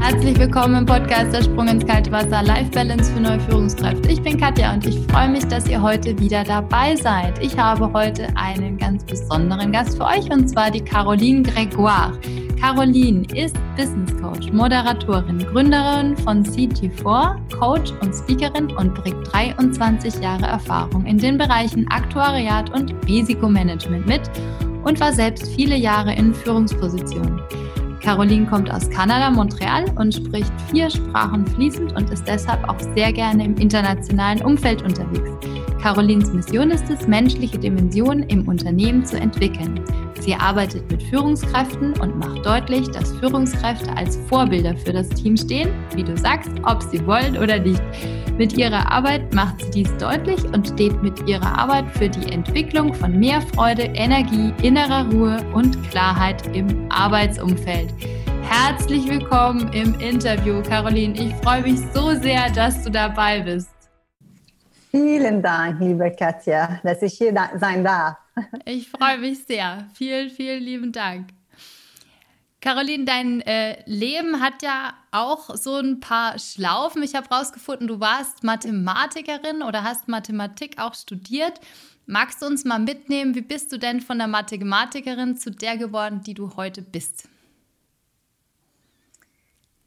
Herzlich willkommen im Podcast Der Sprung ins kalte Wasser Life Balance für neue Führungskräfte. Ich bin Katja und ich freue mich, dass ihr heute wieder dabei seid. Ich habe heute einen ganz besonderen Gast für euch und zwar die Caroline Gregoire. Caroline ist Business Coach, Moderatorin, Gründerin von CT4, Coach und Speakerin und bringt 23 Jahre Erfahrung in den Bereichen Aktuariat und Risikomanagement mit und war selbst viele Jahre in Führungspositionen. Caroline kommt aus Kanada, Montreal und spricht vier Sprachen fließend und ist deshalb auch sehr gerne im internationalen Umfeld unterwegs. Carolines Mission ist es, menschliche Dimensionen im Unternehmen zu entwickeln. Sie arbeitet mit Führungskräften und macht deutlich, dass Führungskräfte als Vorbilder für das Team stehen, wie du sagst, ob sie wollen oder nicht. Mit ihrer Arbeit macht sie dies deutlich und steht mit ihrer Arbeit für die Entwicklung von mehr Freude, Energie, innerer Ruhe und Klarheit im Arbeitsumfeld. Herzlich willkommen im Interview, Caroline. Ich freue mich so sehr, dass du dabei bist. Vielen Dank, liebe Katja, dass ich hier sein darf. Ich freue mich sehr. Vielen, vielen lieben Dank. Caroline, dein äh, Leben hat ja auch so ein paar Schlaufen. Ich habe herausgefunden, du warst Mathematikerin oder hast Mathematik auch studiert. Magst du uns mal mitnehmen, wie bist du denn von der Mathematikerin zu der geworden, die du heute bist?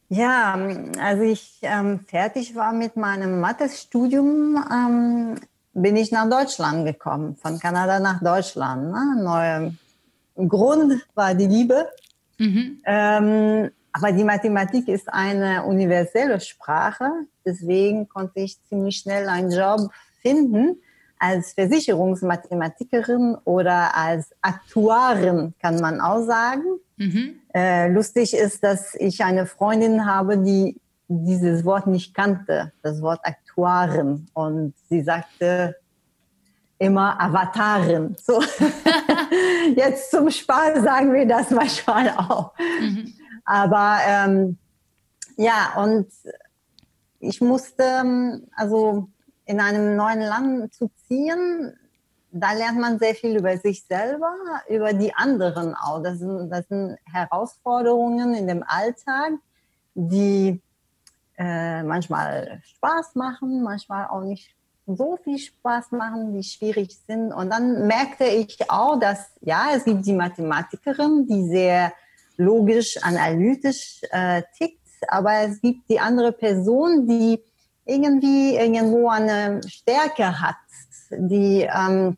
Ja, als ich ähm, fertig war mit meinem Mathestudium, ähm, bin ich nach Deutschland gekommen, von Kanada nach Deutschland. Ne? Neuer Grund war die Liebe. Mhm. Ähm, aber die Mathematik ist eine universelle Sprache, deswegen konnte ich ziemlich schnell einen Job finden als Versicherungsmathematikerin oder als Aktuarin, kann man auch sagen. Mhm. Äh, lustig ist, dass ich eine Freundin habe, die dieses Wort nicht kannte, das Wort Aktuarin. Und sie sagte immer Avatarin. So. Jetzt zum Spaß sagen wir das manchmal auch. Mhm. Aber ähm, ja, und ich musste, ähm, also in einem neuen Land zu ziehen, da lernt man sehr viel über sich selber, über die anderen auch. Das sind, das sind Herausforderungen in dem Alltag, die äh, manchmal Spaß machen, manchmal auch nicht so viel Spaß machen, die schwierig sind. Und dann merkte ich auch, dass ja, es gibt die Mathematikerin, die sehr logisch, analytisch äh, tickt, aber es gibt die andere Person, die irgendwie irgendwo eine Stärke hat, die ähm,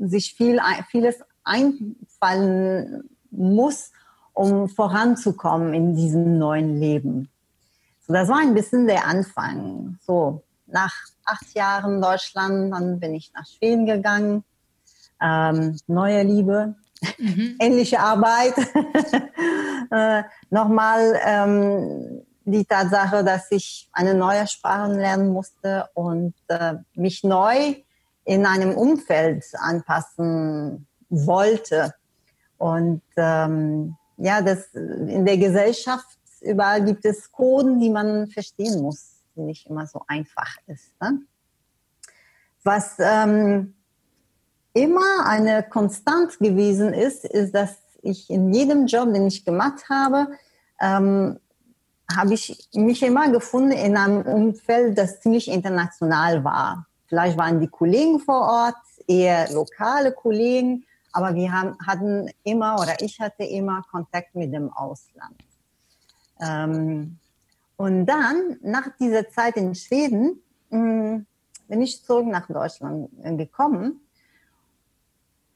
sich viel, vieles einfallen muss, um voranzukommen in diesem neuen Leben. So, das war ein bisschen der Anfang. So, nach acht Jahren Deutschland, dann bin ich nach Schweden gegangen. Ähm, neue Liebe, mhm. ähnliche Arbeit. äh, Nochmal ähm, die Tatsache, dass ich eine neue Sprache lernen musste und äh, mich neu in einem Umfeld anpassen wollte. Und ähm, ja, das in der Gesellschaft überall gibt es Coden, die man verstehen muss, die nicht immer so einfach ist. Ne? Was ähm, immer eine Konstant gewesen ist, ist, dass ich in jedem Job, den ich gemacht habe, ähm, habe ich mich immer gefunden in einem Umfeld, das ziemlich international war. Vielleicht waren die Kollegen vor Ort eher lokale Kollegen, aber wir haben, hatten immer oder ich hatte immer Kontakt mit dem Ausland. Ähm, und dann, nach dieser Zeit in Schweden, mh, mm, bin ich zurück nach Deutschland gekommen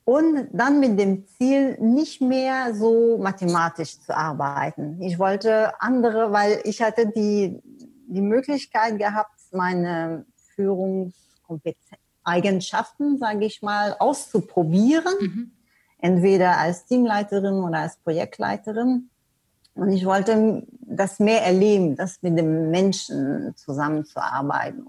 und dann mit dem Ziel, nicht mehr so mathematisch zu arbeiten. Ich wollte andere, weil ich hatte die, die Möglichkeit gehabt, meine Führungseigenschaften, sage ich mal, auszuprobieren. Mhm. Entweder als Teamleiterin oder als Projektleiterin. Und ich wollte das mehr erleben, das mit den Menschen zusammenzuarbeiten,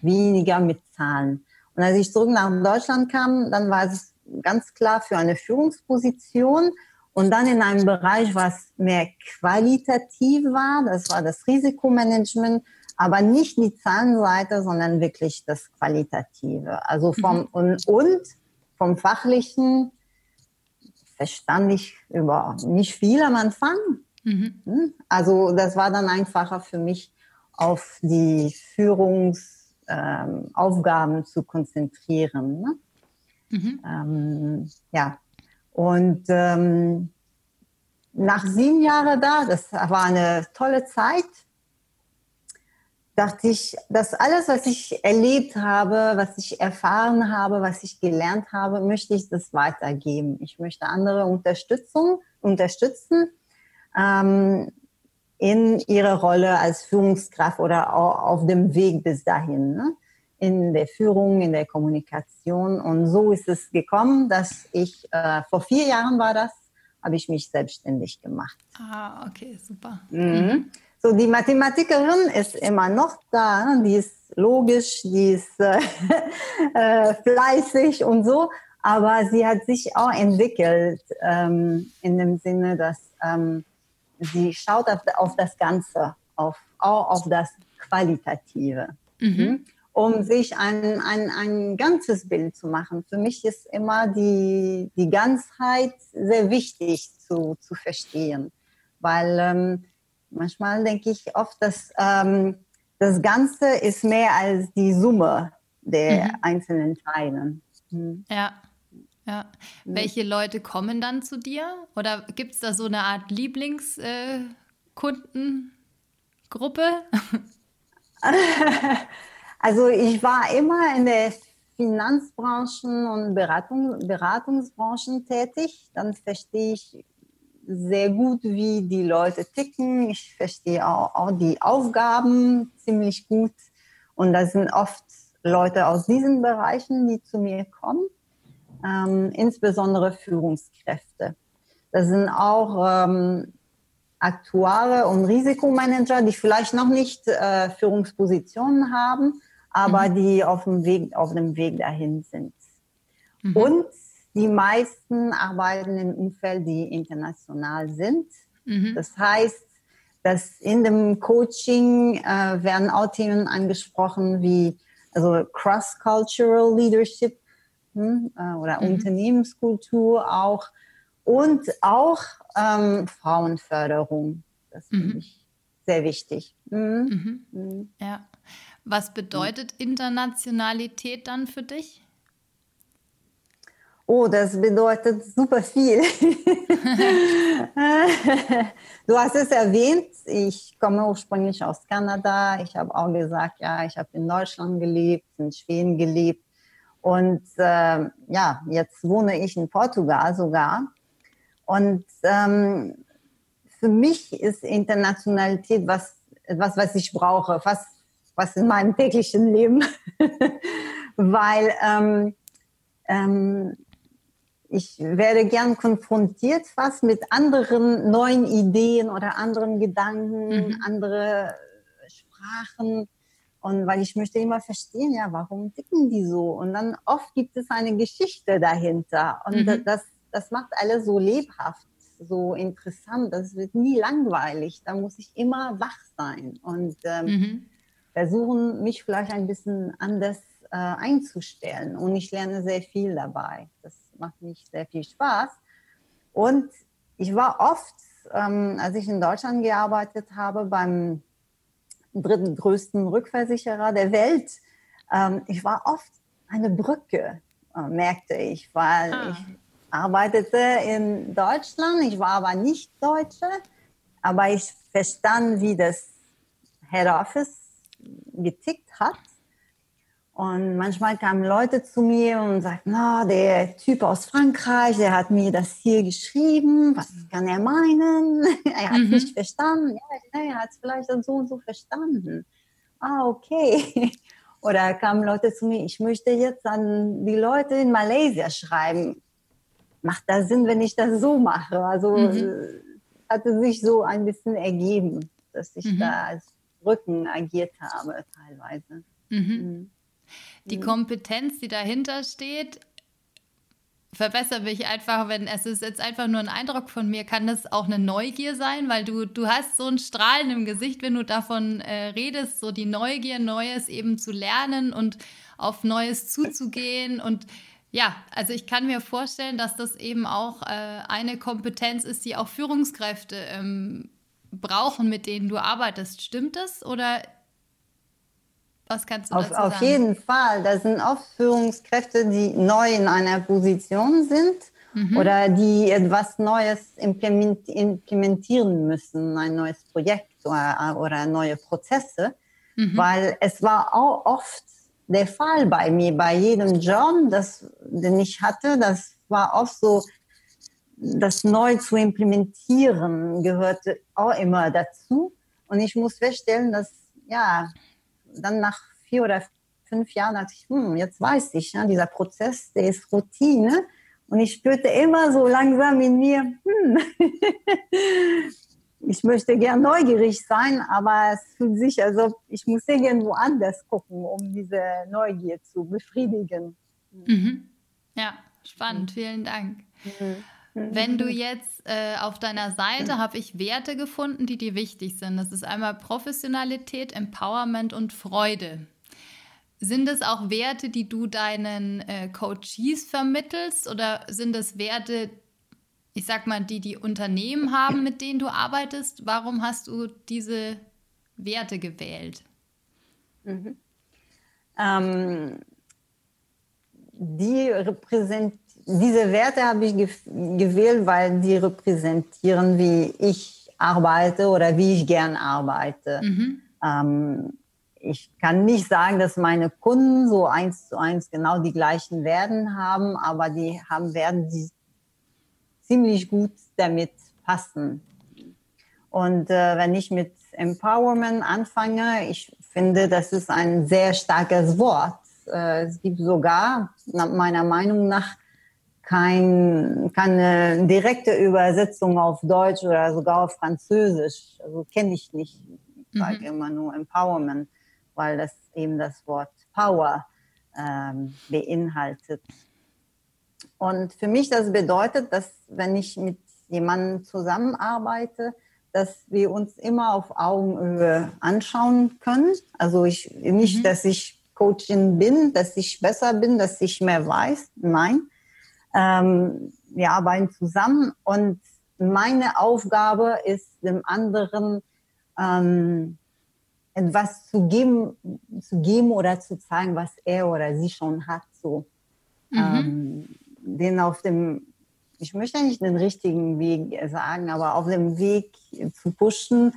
weniger mit Zahlen. Und als ich zurück nach Deutschland kam, dann war es ganz klar für eine Führungsposition und dann in einem Bereich, was mehr qualitativ war, das war das Risikomanagement, aber nicht die Zahlenseite, sondern wirklich das Qualitative. Also vom mhm. und, und vom Fachlichen verstand ich über nicht viel am Anfang. Mhm. Hm? Also das war dann einfacher für mich, auf die Führungsaufgaben ähm, zu konzentrieren. Ne? Mhm. Ähm, ja, und ähm, nach sieben Jahren da, das war eine tolle Zeit, dachte ich, dass alles, was ich erlebt habe, was ich erfahren habe, was ich gelernt habe, möchte ich das weitergeben. Ich möchte andere Unterstützung, unterstützen ähm, in ihrer Rolle als Führungskraft oder auf dem Weg bis dahin. Ne? In der Führung, in der Kommunikation. Und so ist es gekommen, dass ich, äh, vor vier Jahren war das, habe ich mich selbstständig gemacht. Ah, okay, super. Mhm. So, die Mathematikerin ist immer noch da, die ist logisch, die ist äh, äh, fleißig und so, aber sie hat sich auch entwickelt ähm, in dem Sinne, dass ähm, sie schaut auf, auf, das Ganze, auf, auch auf das Qualitative, mhm. Hm, um sich ein, ein, ein ganzes Bild zu machen. Für mich ist immer die, die Ganzheit sehr wichtig zu, zu verstehen, weil ähm, Manchmal denke ich oft, dass ähm, das Ganze ist mehr als die Summe der mhm. einzelnen Teile. Mhm. Ja. Ja. Mhm. Welche Leute kommen dann zu dir? Oder gibt es da so eine Art Lieblingskundengruppe? Äh, also ich war immer in der Finanzbranchen und Beratung, Beratungsbranchen tätig. Dann verstehe ich sehr gut, wie die Leute ticken. Ich verstehe auch, auch die Aufgaben ziemlich gut. Und das sind oft Leute aus diesen Bereichen, die zu mir kommen, ähm, insbesondere Führungskräfte. Das sind auch ähm, Aktuare und Risikomanager, die vielleicht noch nicht äh, Führungspositionen haben, aber mhm. die auf dem Weg, auf dem Weg dahin sind. Mhm. Und die meisten arbeiten in Umfeld, die international sind. Mhm. Das heißt, dass in dem Coaching äh, werden auch Themen angesprochen wie also Cross-Cultural Leadership hm, oder mhm. Unternehmenskultur auch und auch ähm, Frauenförderung. Das mhm. finde ich sehr wichtig. Mhm. Mhm. Mhm. Ja. Was bedeutet Internationalität dann für dich? Oh, das bedeutet super viel. du hast es erwähnt, ich komme ursprünglich aus Kanada. Ich habe auch gesagt, ja, ich habe in Deutschland gelebt, in Schweden gelebt. Und äh, ja, jetzt wohne ich in Portugal sogar. Und ähm, für mich ist Internationalität was, etwas, was ich brauche, fast was in meinem täglichen Leben. Weil ähm, ähm, ich werde gern konfrontiert fast mit anderen neuen Ideen oder anderen Gedanken, mhm. andere Sprachen. Und weil ich möchte immer verstehen, ja, warum ticken die so? Und dann oft gibt es eine Geschichte dahinter. Und mhm. das, das macht alles so lebhaft, so interessant. Das wird nie langweilig. Da muss ich immer wach sein und ähm, mhm. versuchen, mich vielleicht ein bisschen anders äh, einzustellen. Und ich lerne sehr viel dabei. Das macht mich sehr viel Spaß. Und ich war oft, ähm, als ich in Deutschland gearbeitet habe, beim dritten größten Rückversicherer der Welt, ähm, ich war oft eine Brücke, äh, merkte ich, weil ah. ich arbeitete in Deutschland, ich war aber nicht Deutsche, aber ich verstand, wie das Head Office getickt hat und manchmal kamen Leute zu mir und sagten, na, der Typ aus Frankreich, der hat mir das hier geschrieben, was kann er meinen? er hat mhm. nicht verstanden. Ja, er hat es vielleicht so und so verstanden. Ah, okay. Oder kamen Leute zu mir, ich möchte jetzt an die Leute in Malaysia schreiben. Macht das Sinn, wenn ich das so mache? Also mhm. hatte sich so ein bisschen ergeben, dass ich mhm. da als Rücken agiert habe teilweise. Mhm. Die mhm. Kompetenz, die dahinter steht, verbessere mich einfach, wenn es ist jetzt einfach nur ein Eindruck von mir, kann das auch eine Neugier sein, weil du, du hast so ein Strahlen im Gesicht, wenn du davon äh, redest, so die Neugier, Neues eben zu lernen und auf Neues zuzugehen und ja, also ich kann mir vorstellen, dass das eben auch äh, eine Kompetenz ist, die auch Führungskräfte ähm, brauchen, mit denen du arbeitest. Stimmt das oder was kannst du auf, dazu sagen? Auf jeden Fall. Das sind oft Führungskräfte, die neu in einer Position sind mhm. oder die etwas Neues implementieren müssen, ein neues Projekt oder, oder neue Prozesse. Mhm. Weil es war auch oft der Fall bei mir, bei jedem Job, das, den ich hatte. Das war oft so, das neu zu implementieren gehörte auch immer dazu. Und ich muss feststellen, dass, ja, dann nach vier oder fünf Jahren dachte ich, hm, jetzt weiß ich, ja, dieser Prozess, der ist Routine. Und ich spürte immer so langsam in mir, hm, ich möchte gern neugierig sein, aber es fühlt sich, als ob ich muss irgendwo anders gucken, um diese Neugier zu befriedigen. Mhm. Ja, spannend. Vielen Dank. Mhm. Wenn du jetzt äh, auf deiner Seite habe ich Werte gefunden, die dir wichtig sind. Das ist einmal Professionalität, Empowerment und Freude. Sind es auch Werte, die du deinen äh, Coaches vermittelst oder sind es Werte, ich sag mal, die die Unternehmen haben, mit denen du arbeitest? Warum hast du diese Werte gewählt? Mhm. Ähm, die repräsent diese Werte habe ich gewählt, weil die repräsentieren, wie ich arbeite oder wie ich gern arbeite. Mhm. Ähm, ich kann nicht sagen, dass meine Kunden so eins zu eins genau die gleichen Werden haben, aber die haben Werden, die ziemlich gut damit passen. Und äh, wenn ich mit Empowerment anfange, ich finde, das ist ein sehr starkes Wort. Äh, es gibt sogar, meiner Meinung nach, kein, keine direkte Übersetzung auf Deutsch oder sogar auf Französisch. Also kenne ich nicht. Ich sage mhm. immer nur Empowerment, weil das eben das Wort Power ähm, beinhaltet. Und für mich das bedeutet, dass wenn ich mit jemandem zusammenarbeite, dass wir uns immer auf Augenhöhe anschauen können. Also ich nicht, mhm. dass ich Coachin bin, dass ich besser bin, dass ich mehr weiß. Nein, ähm, wir arbeiten zusammen und meine Aufgabe ist, dem anderen ähm, etwas zu geben, zu geben oder zu zeigen, was er oder sie schon hat. So, mhm. ähm, den auf dem, ich möchte nicht den richtigen Weg sagen, aber auf dem Weg zu pushen,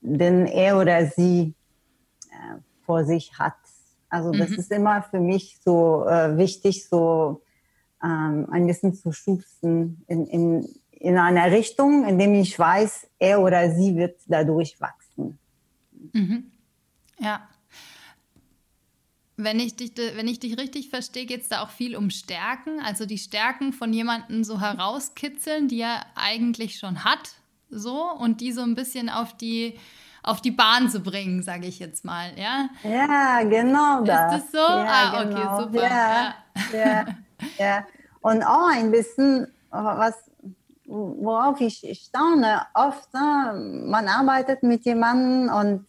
den er oder sie äh, vor sich hat. Also das mhm. ist immer für mich so äh, wichtig, so ähm, ein bisschen zu schubsen in, in, in einer Richtung, in dem ich weiß, er oder sie wird dadurch wachsen. Mhm. Ja. Wenn ich, dich, wenn ich dich richtig verstehe, geht es da auch viel um Stärken, also die Stärken von jemandem so herauskitzeln, die er eigentlich schon hat, so und die so ein bisschen auf die auf die Bahn zu bringen, sage ich jetzt mal, ja? Ja, genau das. Ist das so? Ja, ah, okay, genau. super. Ja, ja. ja, ja. Und auch ein bisschen, was, worauf ich staune, oft, ne, man arbeitet mit jemandem und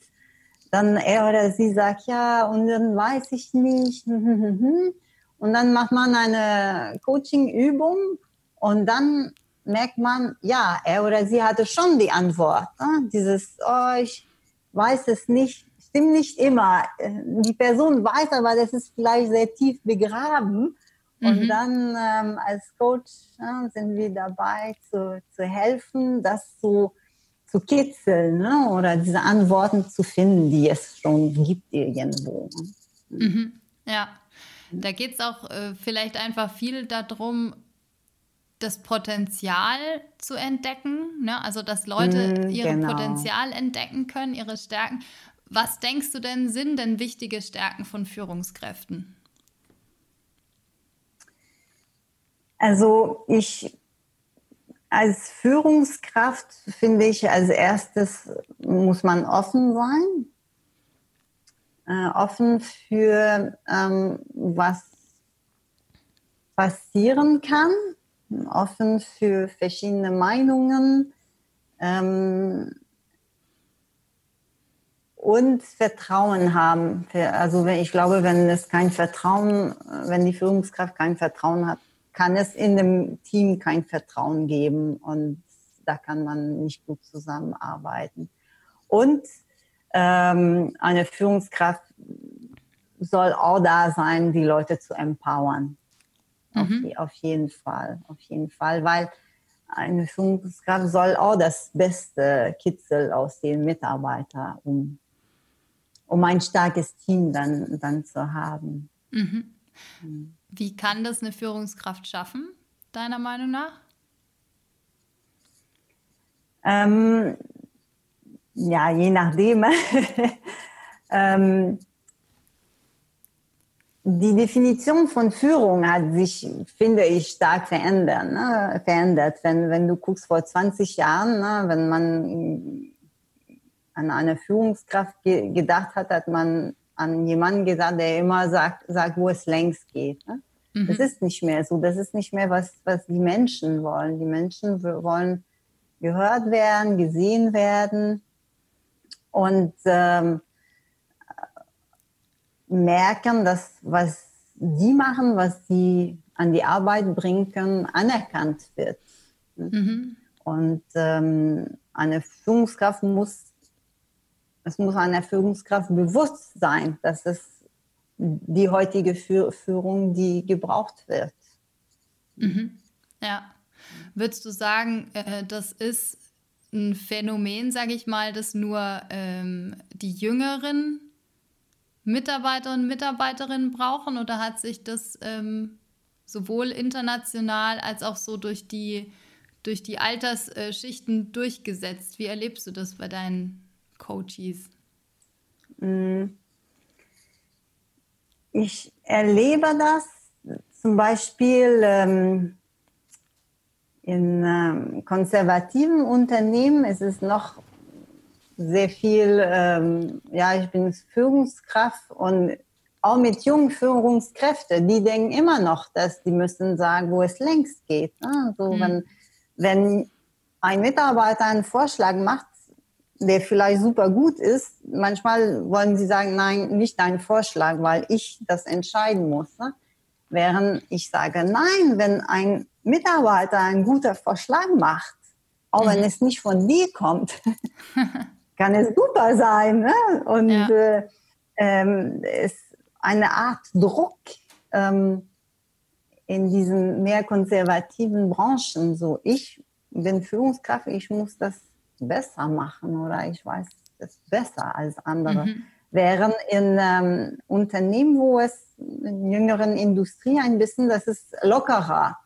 dann er oder sie sagt, ja, und dann weiß ich nicht. Und dann macht man eine Coaching-Übung und dann merkt man, ja, er oder sie hatte schon die Antwort. Ne? Dieses, oh, ich weiß es nicht, stimmt nicht immer. Die Person weiß aber, das ist vielleicht sehr tief begraben. Und mhm. dann ähm, als Coach ja, sind wir dabei zu, zu helfen, das zu, zu kitzeln ne? oder diese Antworten zu finden, die es schon gibt irgendwo. Mhm. Ja, da geht es auch äh, vielleicht einfach viel darum, das Potenzial zu entdecken, ne? also dass Leute mm, ihr genau. Potenzial entdecken können, ihre Stärken. Was denkst du denn, sind denn wichtige Stärken von Führungskräften? Also ich als Führungskraft finde ich, als erstes muss man offen sein, äh, offen für ähm, was passieren kann, offen für verschiedene Meinungen. Ähm, und Vertrauen haben. Also ich glaube, wenn es kein Vertrauen, wenn die Führungskraft kein Vertrauen hat, kann es in dem Team kein Vertrauen geben und da kann man nicht gut zusammenarbeiten. Und ähm, eine Führungskraft soll auch da sein, die Leute zu empowern. Mhm. Auf, auf, jeden Fall, auf jeden Fall, weil eine Führungskraft soll auch das Beste kitzeln aus den Mitarbeitern, um, um ein starkes Team dann, dann zu haben. Mhm. mhm. Wie kann das eine Führungskraft schaffen, deiner Meinung nach? Ähm, ja, je nachdem. ähm, die Definition von Führung hat sich, finde ich, stark verändert. Ne? verändert. Wenn, wenn du guckst vor 20 Jahren, ne? wenn man an eine Führungskraft ge gedacht hat, hat man an jemanden gesagt, der immer sagt, sagt wo es längst geht. Ne? Mhm. Das ist nicht mehr so. Das ist nicht mehr, was, was die Menschen wollen. Die Menschen wollen gehört werden, gesehen werden und ähm, merken, dass was sie machen, was sie an die Arbeit bringen können, anerkannt wird. Mhm. Und ähm, eine Führungskraft muss, es muss einer Führungskraft bewusst sein, dass es die heutige Führung, die gebraucht wird. Mhm. Ja. Würdest du sagen, äh, das ist ein Phänomen, sage ich mal, das nur ähm, die jüngeren Mitarbeiter und Mitarbeiterinnen brauchen oder hat sich das ähm, sowohl international als auch so durch die, durch die Altersschichten durchgesetzt? Wie erlebst du das bei deinen Coaches? Mm. Ich erlebe das zum Beispiel ähm, in ähm, konservativen Unternehmen. Ist es noch sehr viel, ähm, ja, ich bin Führungskraft und auch mit jungen Führungskräften, die denken immer noch, dass die müssen sagen, wo es längst geht. Ne? So, mhm. wenn, wenn ein Mitarbeiter einen Vorschlag macht, der vielleicht super gut ist, manchmal wollen sie sagen, nein, nicht dein Vorschlag, weil ich das entscheiden muss. Ne? Während ich sage, nein, wenn ein Mitarbeiter einen guten Vorschlag macht, auch mhm. wenn es nicht von dir kommt, kann es super sein. Ne? Und ja. äh, ähm, es eine Art Druck ähm, in diesen mehr konservativen Branchen. So, ich bin Führungskraft, ich muss das besser machen oder ich weiß es besser als andere. Mhm. Während in ähm, Unternehmen, wo es in jüngeren Industrie ein bisschen, das ist lockerer.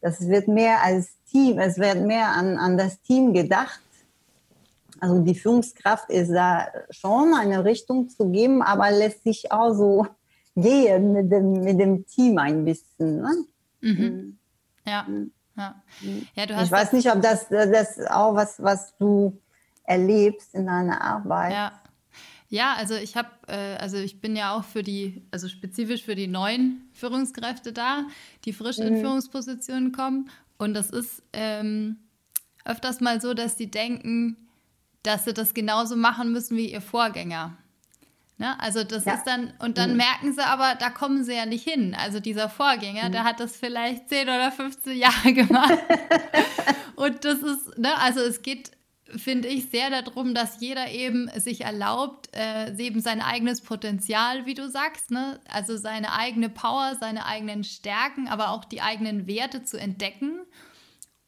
Das wird mehr als Team, es wird mehr an, an das Team gedacht also die Führungskraft ist da schon eine Richtung zu geben, aber lässt sich auch so gehen mit dem, mit dem Team ein bisschen. Ne? Mhm. mhm. Ja. Mhm. Ja. Mhm. ja ich weiß nicht, ob das, das auch was, was du erlebst in deiner Arbeit. Ja. Ja, also ich habe, äh, also ich bin ja auch für die, also spezifisch für die neuen Führungskräfte da, die frisch mhm. in Führungspositionen kommen. Und das ist ähm, öfters mal so, dass die denken, dass sie das genauso machen müssen wie ihr Vorgänger. Ne? Also das ja. ist dann, und dann mhm. merken sie aber, da kommen sie ja nicht hin. Also dieser Vorgänger, mhm. der hat das vielleicht 10 oder 15 Jahre gemacht. und das ist, ne, also es geht, finde ich, sehr darum, dass jeder eben sich erlaubt, äh, eben sein eigenes Potenzial, wie du sagst, ne? also seine eigene Power, seine eigenen Stärken, aber auch die eigenen Werte zu entdecken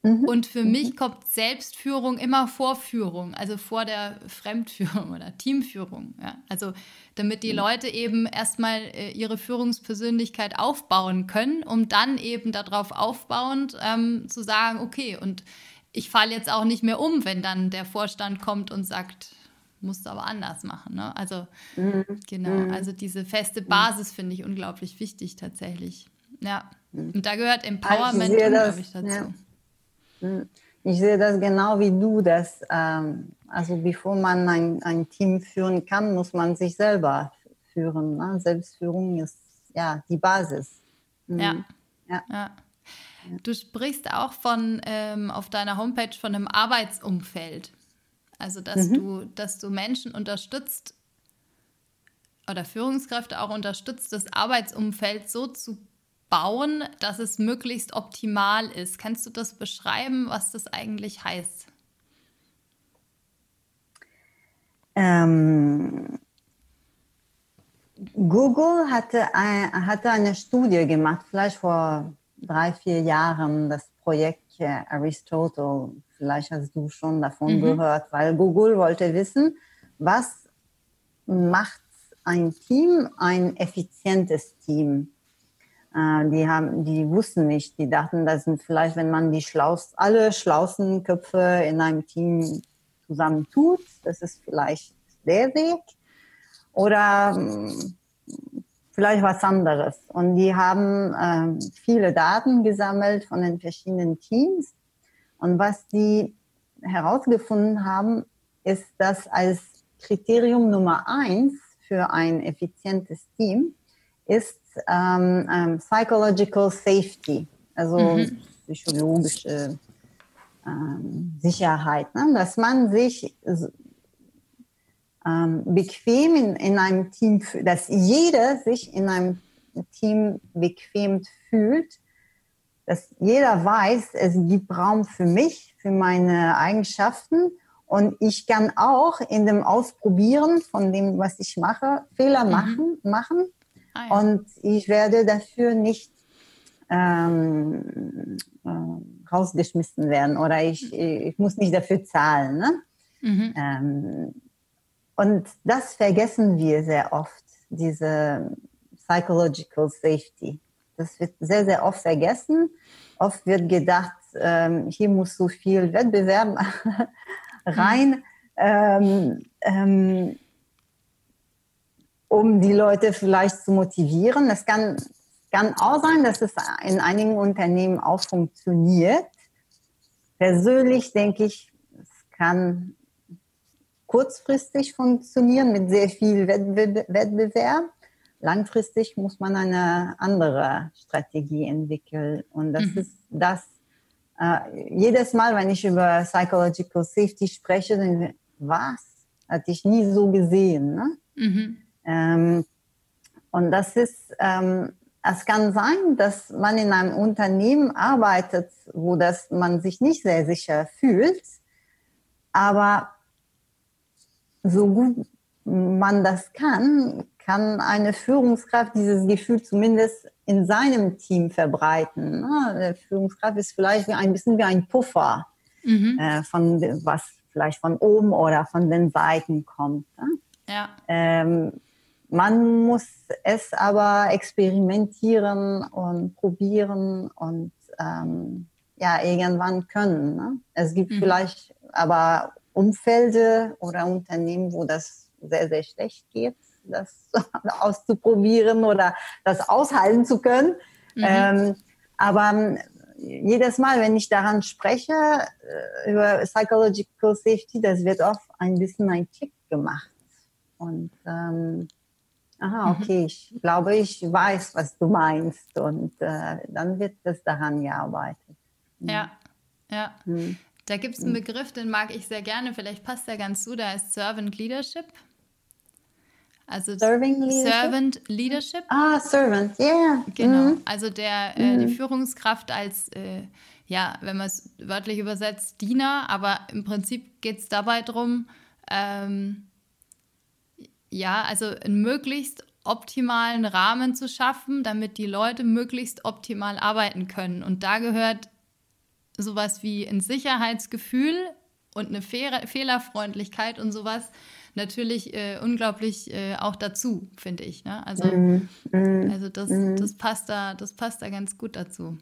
Mhm. Und für mhm. mich kommt Selbstführung immer vor Führung, also vor der Fremdführung oder Teamführung. Ja? Also damit die mhm. Leute eben erstmal äh, ihre Führungspersönlichkeit aufbauen können, um dann eben darauf aufbauend ähm, zu sagen, okay, und ich falle jetzt auch nicht mehr um, wenn dann der Vorstand kommt und sagt, musst du aber anders machen. Ne? Also mhm. genau, mhm. also diese feste Basis finde ich unglaublich wichtig tatsächlich. Ja. Und da gehört Empowerment unglaublich dazu. Ja. Hm. Ich sehe das genau wie du, dass ähm, also bevor man ein, ein Team führen kann, muss man sich selber führen. Ne? Selbstführung ist ja die Basis. Mhm. Ja, Ja. ja. Du sprichst auch von ähm, auf deiner Homepage von einem Arbeitsumfeld. Also dass mhm. du, dass du Menschen unterstützt oder Führungskräfte auch unterstützt, das Arbeitsumfeld so zu bauen, dass es möglichst optimal ist. Kannst du das beschreiben, was das eigentlich heißt? Ähm, Google hatte, ein, hatte eine Studie gemacht, vielleicht vor drei, vier Jahren, das Projekt Aristotle. Vielleicht hast du schon davon mhm. gehört, weil Google wollte wissen, was macht ein Team ein effizientes Team. Äh, die, haben, die wussten nicht, die dachten, das sind vielleicht, wenn man die schlaus, alle schlausten Köpfe in einem Team zusammen tut, das ist vielleicht der Weg. Oder hm, vielleicht was anderes. Und die haben äh, viele Daten gesammelt von den verschiedenen Teams. Und was die herausgefunden haben, ist, dass als Kriterium Nummer eins für ein effizientes Team ist ähm, ähm, Psychological Safety, also mhm. psychologische ähm, Sicherheit, ne? dass man sich ähm, bequem in, in einem Team, dass jeder sich in einem Team bequem fühlt, dass jeder weiß, es gibt Raum für mich, für meine Eigenschaften und ich kann auch in dem Ausprobieren von dem, was ich mache, Fehler mhm. machen, machen. Ah, ja. und ich werde dafür nicht ähm, äh, rausgeschmissen werden oder ich, ich muss nicht dafür zahlen. Ne? Mhm. Ähm, und das vergessen wir sehr oft, diese Psychological Safety. Das wird sehr, sehr oft vergessen. Oft wird gedacht, ähm, hier muss so viel Wettbewerb rein, ähm, ähm, um die Leute vielleicht zu motivieren. Das kann, kann auch sein, dass es in einigen Unternehmen auch funktioniert. Persönlich denke ich, es kann kurzfristig funktionieren mit sehr viel Wettbewerb. Langfristig muss man eine andere Strategie entwickeln. Und das mhm. ist das, äh, jedes Mal, wenn ich über Psychological Safety spreche, dann was? Hatte ich nie so gesehen. Ne? Mhm. Ähm, und das ist, ähm, es kann sein, dass man in einem Unternehmen arbeitet, wo das man sich nicht sehr sicher fühlt, aber so gut man das kann, kann eine Führungskraft dieses Gefühl zumindest in seinem Team verbreiten. Eine Führungskraft ist vielleicht ein bisschen wie ein Puffer, mhm. äh, von was vielleicht von oben oder von den Seiten kommt. Ja. Ähm, man muss es aber experimentieren und probieren und ähm, ja irgendwann können. Ne? Es gibt mhm. vielleicht aber Umfelde oder Unternehmen, wo das sehr, sehr schlecht geht, das auszuprobieren oder das aushalten zu können. Mhm. Ähm, aber ähm, jedes Mal, wenn ich daran spreche, äh, über Psychological Safety, das wird oft ein bisschen ein Tick gemacht. Und ähm, aha, mhm. okay, ich glaube, ich weiß, was du meinst. Und äh, dann wird das daran gearbeitet. Ja, ja. Mhm. Da gibt es einen. Begriff, den mag ich sehr gerne, vielleicht passt der ganz zu, der heißt Servant Leadership. Also Serving Leadership? Servant Leadership. Ah, Servant, ja. Yeah. Genau, mm. also der, äh, die mhm. Führungskraft als, äh, ja, wenn man es wörtlich übersetzt, Diener, aber im Prinzip geht es dabei darum, ähm, ja, also einen möglichst optimalen Rahmen zu schaffen, damit die Leute möglichst optimal arbeiten können. Und da gehört sowas wie ein Sicherheitsgefühl und eine Fehlerfreundlichkeit und sowas natürlich äh, unglaublich äh, auch dazu, finde ich. Ne? Also, mm, mm, also das, mm. das, passt da, das passt da ganz gut dazu.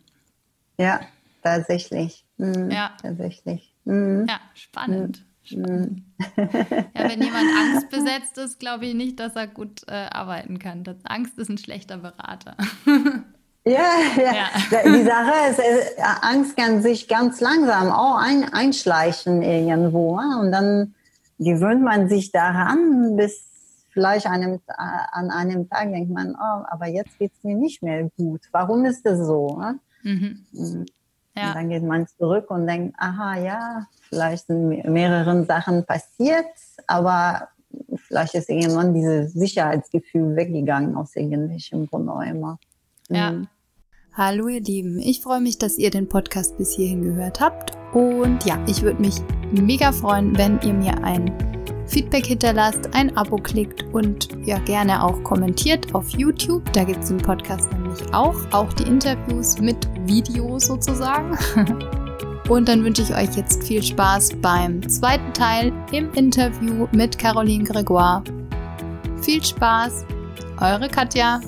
Ja, tatsächlich. Mm, ja. Tatsächlich. Mm. Ja, spannend. Spannend. ja, wenn jemand Angst besetzt ist, glaube ich nicht, dass er gut äh, arbeiten kann. Das, Angst ist ein schlechter Berater. Ja, ja. ja. Die Sache ist, äh, Angst kann sich ganz langsam auch ein, einschleichen irgendwo. Und dann gewöhnt man sich daran, bis vielleicht einem, an einem Tag denkt man, oh, aber jetzt geht es mir nicht mehr gut. Warum ist das so? Ne? Mhm. mhm. Ja. Und dann geht man zurück und denkt, aha, ja, vielleicht sind mehrere Sachen passiert, aber vielleicht ist irgendwann dieses Sicherheitsgefühl weggegangen aus irgendwelchem Grund auch immer. Ja. Mhm. Hallo ihr Lieben, ich freue mich, dass ihr den Podcast bis hierhin gehört habt und ja, ich würde mich mega freuen, wenn ihr mir ein Feedback hinterlasst, ein Abo klickt und ja gerne auch kommentiert auf YouTube. Da gibt es den Podcast nämlich auch, auch die Interviews mit Video sozusagen. Und dann wünsche ich euch jetzt viel Spaß beim zweiten Teil im Interview mit Caroline Gregoire. Viel Spaß, eure Katja.